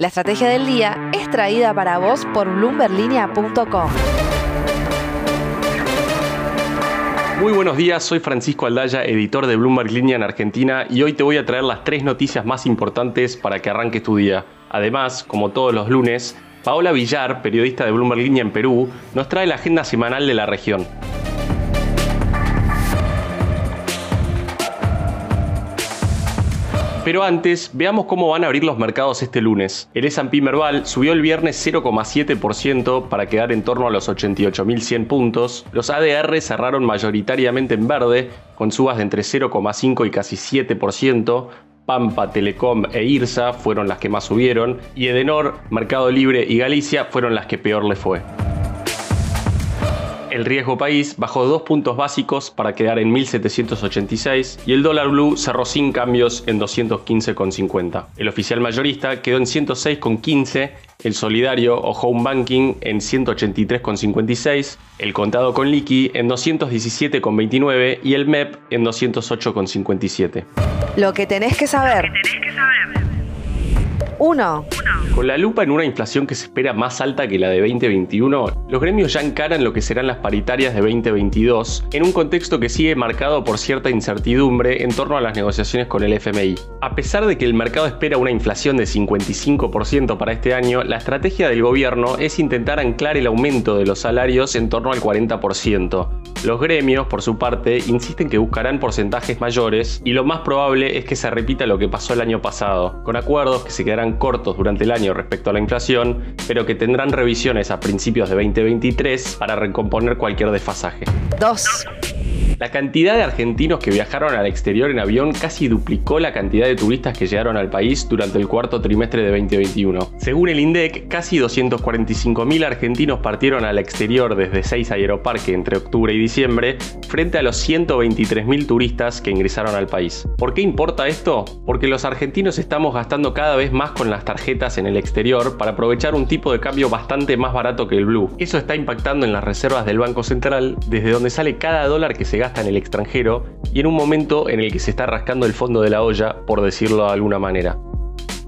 La estrategia del día es traída para vos por bloomberlinia.com. Muy buenos días, soy Francisco Aldaya, editor de Bloomberg Línea en Argentina y hoy te voy a traer las tres noticias más importantes para que arranques tu día. Además, como todos los lunes, Paola Villar, periodista de Bloomberg Línea en Perú, nos trae la agenda semanal de la región. Pero antes, veamos cómo van a abrir los mercados este lunes. El S&P Merval subió el viernes 0,7% para quedar en torno a los 88.100 puntos. Los ADR cerraron mayoritariamente en verde, con subas de entre 0,5 y casi 7%. Pampa, Telecom e IRSA fueron las que más subieron y Edenor, Mercado Libre y Galicia fueron las que peor le fue. El riesgo país bajó dos puntos básicos para quedar en 1786 y el dólar blue cerró sin cambios en 215,50. El oficial mayorista quedó en 106,15, el solidario o home banking en 183,56, el contado con liqui en 217,29 y el MEP en 208,57. Lo que tenés que saber. 1. Con la lupa en una inflación que se espera más alta que la de 2021, los gremios ya encaran lo que serán las paritarias de 2022, en un contexto que sigue marcado por cierta incertidumbre en torno a las negociaciones con el FMI. A pesar de que el mercado espera una inflación de 55% para este año, la estrategia del gobierno es intentar anclar el aumento de los salarios en torno al 40%. Los gremios, por su parte, insisten que buscarán porcentajes mayores y lo más probable es que se repita lo que pasó el año pasado, con acuerdos que se quedarán cortos durante el año respecto a la inflación, pero que tendrán revisiones a principios de 2023 para recomponer cualquier desfasaje. 2. La cantidad de argentinos que viajaron al exterior en avión casi duplicó la cantidad de turistas que llegaron al país durante el cuarto trimestre de 2021. Según el INDEC, casi 245.000 argentinos partieron al exterior desde 6 Aeroparque entre octubre y diciembre, frente a los 123.000 turistas que ingresaron al país. ¿Por qué importa esto? Porque los argentinos estamos gastando cada vez más con las tarjetas en el exterior para aprovechar un tipo de cambio bastante más barato que el blue. Eso está impactando en las reservas del Banco Central, desde donde sale cada dólar que se gasta en el extranjero y en un momento en el que se está rascando el fondo de la olla, por decirlo de alguna manera.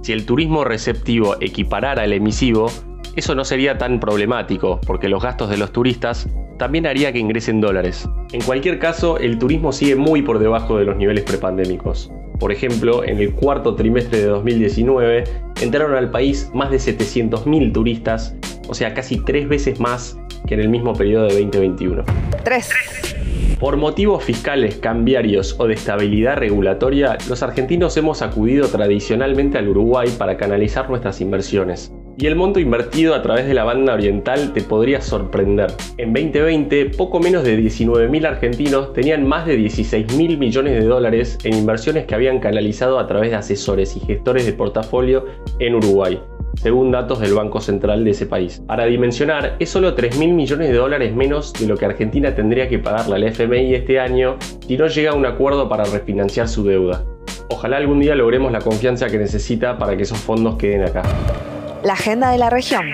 Si el turismo receptivo equiparara al emisivo, eso no sería tan problemático, porque los gastos de los turistas también haría que ingresen dólares. En cualquier caso, el turismo sigue muy por debajo de los niveles prepandémicos. Por ejemplo, en el cuarto trimestre de 2019 entraron al país más de 700.000 turistas, o sea, casi tres veces más que en el mismo periodo de 2021. 3. Por motivos fiscales, cambiarios o de estabilidad regulatoria, los argentinos hemos acudido tradicionalmente al Uruguay para canalizar nuestras inversiones. Y el monto invertido a través de la banda oriental te podría sorprender. En 2020, poco menos de 19.000 argentinos tenían más de 16.000 millones de dólares en inversiones que habían canalizado a través de asesores y gestores de portafolio en Uruguay según datos del Banco Central de ese país. Para dimensionar, es solo 3 mil millones de dólares menos de lo que Argentina tendría que pagarle al FMI este año si no llega a un acuerdo para refinanciar su deuda. Ojalá algún día logremos la confianza que necesita para que esos fondos queden acá. La agenda de la región.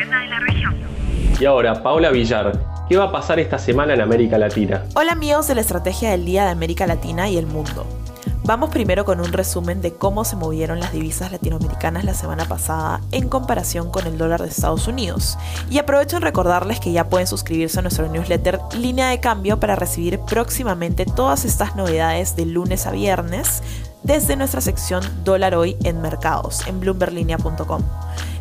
Y ahora, Paola Villar, ¿qué va a pasar esta semana en América Latina? Hola amigos de la Estrategia del Día de América Latina y el Mundo. Vamos primero con un resumen de cómo se movieron las divisas latinoamericanas la semana pasada en comparación con el dólar de Estados Unidos. Y aprovecho en recordarles que ya pueden suscribirse a nuestro newsletter Línea de Cambio para recibir próximamente todas estas novedades de lunes a viernes desde nuestra sección Dólar Hoy en Mercados en bloomberlinia.com.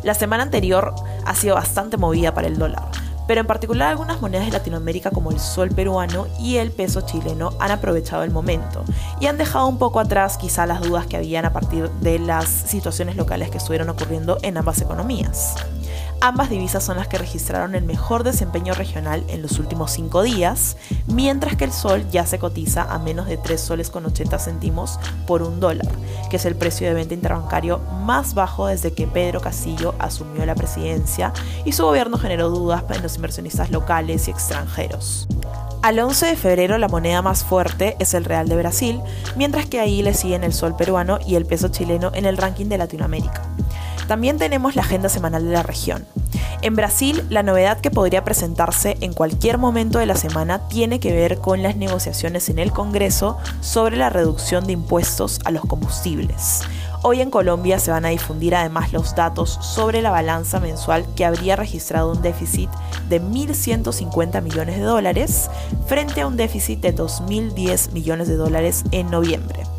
La semana anterior ha sido bastante movida para el dólar pero en particular algunas monedas de Latinoamérica como el sol peruano y el peso chileno han aprovechado el momento y han dejado un poco atrás quizá las dudas que habían a partir de las situaciones locales que estuvieron ocurriendo en ambas economías. Ambas divisas son las que registraron el mejor desempeño regional en los últimos cinco días, mientras que el sol ya se cotiza a menos de 3 soles con 80 céntimos por un dólar, que es el precio de venta interbancario más bajo desde que Pedro Castillo asumió la presidencia y su gobierno generó dudas en los inversionistas locales y extranjeros. Al 11 de febrero la moneda más fuerte es el real de Brasil, mientras que ahí le siguen el sol peruano y el peso chileno en el ranking de Latinoamérica. También tenemos la agenda semanal de la región. En Brasil, la novedad que podría presentarse en cualquier momento de la semana tiene que ver con las negociaciones en el Congreso sobre la reducción de impuestos a los combustibles. Hoy en Colombia se van a difundir además los datos sobre la balanza mensual que habría registrado un déficit de 1.150 millones de dólares frente a un déficit de 2.010 millones de dólares en noviembre.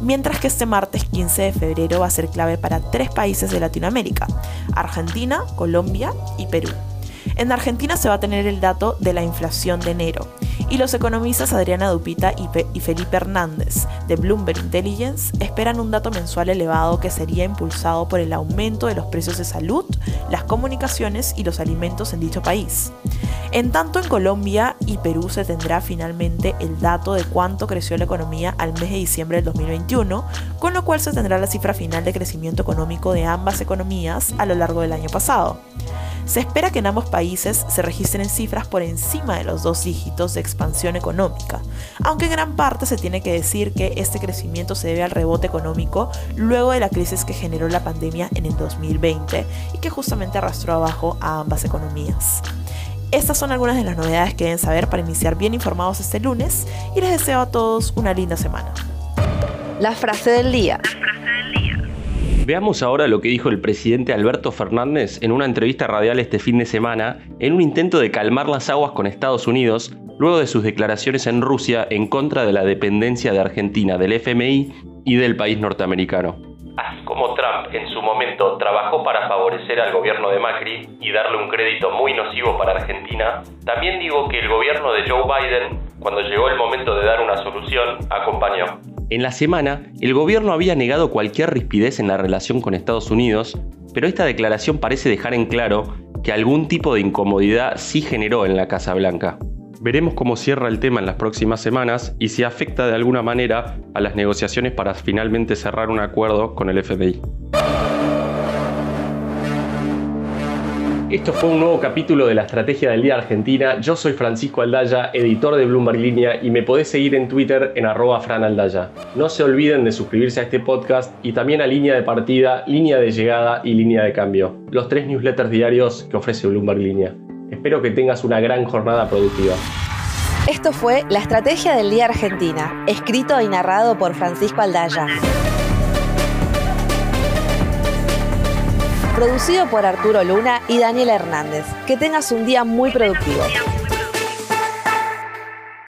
Mientras que este martes 15 de febrero va a ser clave para tres países de Latinoamérica, Argentina, Colombia y Perú. En Argentina se va a tener el dato de la inflación de enero y los economistas Adriana Dupita y, Felipe Hernández de Bloomberg Intelligence esperan un dato mensual elevado que sería impulsado por el aumento de los precios de salud, las comunicaciones y los alimentos en dicho país. En tanto en Colombia y Perú se tendrá finalmente el dato de cuánto creció la economía al mes de diciembre del 2021, con lo cual se tendrá la cifra final de crecimiento económico de ambas economías a lo largo del año pasado. Se espera que en ambos países se registren cifras por encima de los dos dígitos de expansión económica, aunque en gran parte se tiene que decir que este crecimiento se debe al rebote económico luego de la crisis que generó la pandemia en el 2020 y que justamente arrastró abajo a ambas economías. Estas son algunas de las novedades que deben saber para iniciar bien informados este lunes y les deseo a todos una linda semana. La frase del día. Veamos ahora lo que dijo el presidente Alberto Fernández en una entrevista radial este fin de semana en un intento de calmar las aguas con Estados Unidos luego de sus declaraciones en Rusia en contra de la dependencia de Argentina del FMI y del país norteamericano. Su momento trabajó para favorecer al gobierno de Macri y darle un crédito muy nocivo para Argentina, también digo que el gobierno de Joe Biden, cuando llegó el momento de dar una solución, acompañó. En la semana, el gobierno había negado cualquier rispidez en la relación con Estados Unidos, pero esta declaración parece dejar en claro que algún tipo de incomodidad sí generó en la Casa Blanca. Veremos cómo cierra el tema en las próximas semanas y si afecta de alguna manera a las negociaciones para finalmente cerrar un acuerdo con el FMI. Esto fue un nuevo capítulo de la Estrategia del Día Argentina. Yo soy Francisco Aldaya, editor de Bloomberg Línea y me podés seguir en Twitter en arroba franaldaya. No se olviden de suscribirse a este podcast y también a Línea de Partida, Línea de Llegada y Línea de Cambio, los tres newsletters diarios que ofrece Bloomberg Línea. Espero que tengas una gran jornada productiva. Esto fue La Estrategia del Día Argentina, escrito y narrado por Francisco Aldaya. Producido por Arturo Luna y Daniel Hernández. Que tengas un día muy productivo.